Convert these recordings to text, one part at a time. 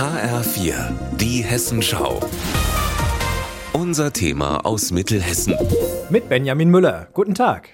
HR4, die Hessenschau. Unser Thema aus Mittelhessen. Mit Benjamin Müller. Guten Tag.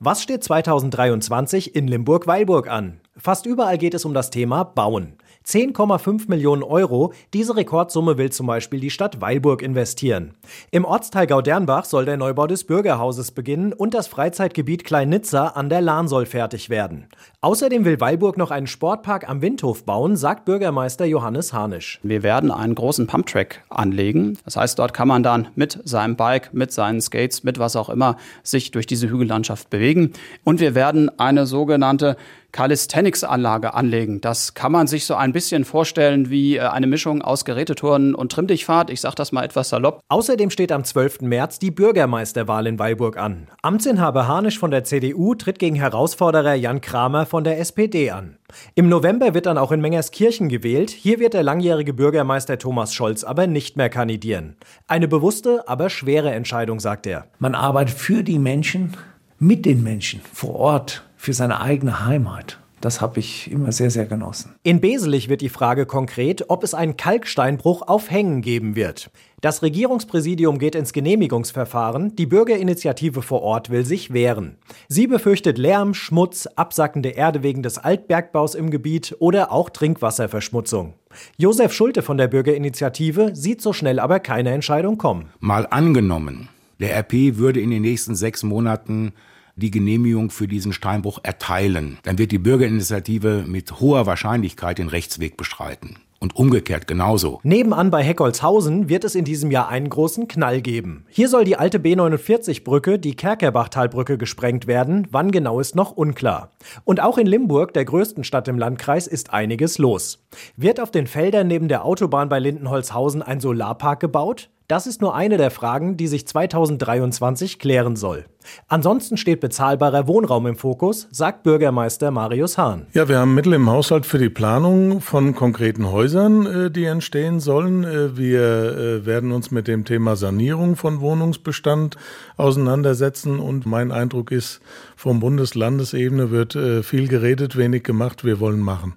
Was steht 2023 in Limburg-Weilburg an? Fast überall geht es um das Thema Bauen. 10,5 Millionen Euro. Diese Rekordsumme will zum Beispiel die Stadt Weilburg investieren. Im Ortsteil Gaudernbach soll der Neubau des Bürgerhauses beginnen und das Freizeitgebiet Klein-Nizza an der Lahn soll fertig werden. Außerdem will Weilburg noch einen Sportpark am Windhof bauen, sagt Bürgermeister Johannes Harnisch. Wir werden einen großen Pumptrack anlegen. Das heißt, dort kann man dann mit seinem Bike, mit seinen Skates, mit was auch immer sich durch diese Hügellandschaft bewegen. Und wir werden eine sogenannte Calisthenics-Anlage anlegen. Das kann man sich so ein bisschen vorstellen wie äh, eine Mischung aus Geräteturnen und Trimmdichtfahrt. Ich sage das mal etwas salopp. Außerdem steht am 12. März die Bürgermeisterwahl in Weilburg an. Amtsinhaber Harnisch von der CDU tritt gegen Herausforderer Jan Kramer von der SPD an. Im November wird dann auch in Mengerskirchen gewählt. Hier wird der langjährige Bürgermeister Thomas Scholz aber nicht mehr kandidieren. Eine bewusste, aber schwere Entscheidung, sagt er. Man arbeitet für die Menschen, mit den Menschen vor Ort für seine eigene Heimat. Das habe ich immer sehr, sehr genossen. In Beselich wird die Frage konkret, ob es einen Kalksteinbruch auf Hängen geben wird. Das Regierungspräsidium geht ins Genehmigungsverfahren, die Bürgerinitiative vor Ort will sich wehren. Sie befürchtet Lärm, Schmutz, absackende Erde wegen des Altbergbaus im Gebiet oder auch Trinkwasserverschmutzung. Josef Schulte von der Bürgerinitiative sieht so schnell aber keine Entscheidung kommen. Mal angenommen, der RP würde in den nächsten sechs Monaten die Genehmigung für diesen Steinbruch erteilen, dann wird die Bürgerinitiative mit hoher Wahrscheinlichkeit den Rechtsweg bestreiten. Und umgekehrt genauso. Nebenan bei Heckholzhausen wird es in diesem Jahr einen großen Knall geben. Hier soll die alte B49-Brücke, die Kerkerbachtalbrücke, gesprengt werden. Wann genau ist noch unklar. Und auch in Limburg, der größten Stadt im Landkreis, ist einiges los. Wird auf den Feldern neben der Autobahn bei Lindenholzhausen ein Solarpark gebaut? Das ist nur eine der Fragen, die sich 2023 klären soll. Ansonsten steht bezahlbarer Wohnraum im Fokus, sagt Bürgermeister Marius Hahn. Ja, wir haben Mittel im Haushalt für die Planung von konkreten Häusern, äh, die entstehen sollen. Äh, wir äh, werden uns mit dem Thema Sanierung von Wohnungsbestand auseinandersetzen und mein Eindruck ist, vom Bundeslandesebene wird viel geredet, wenig gemacht. Wir wollen machen.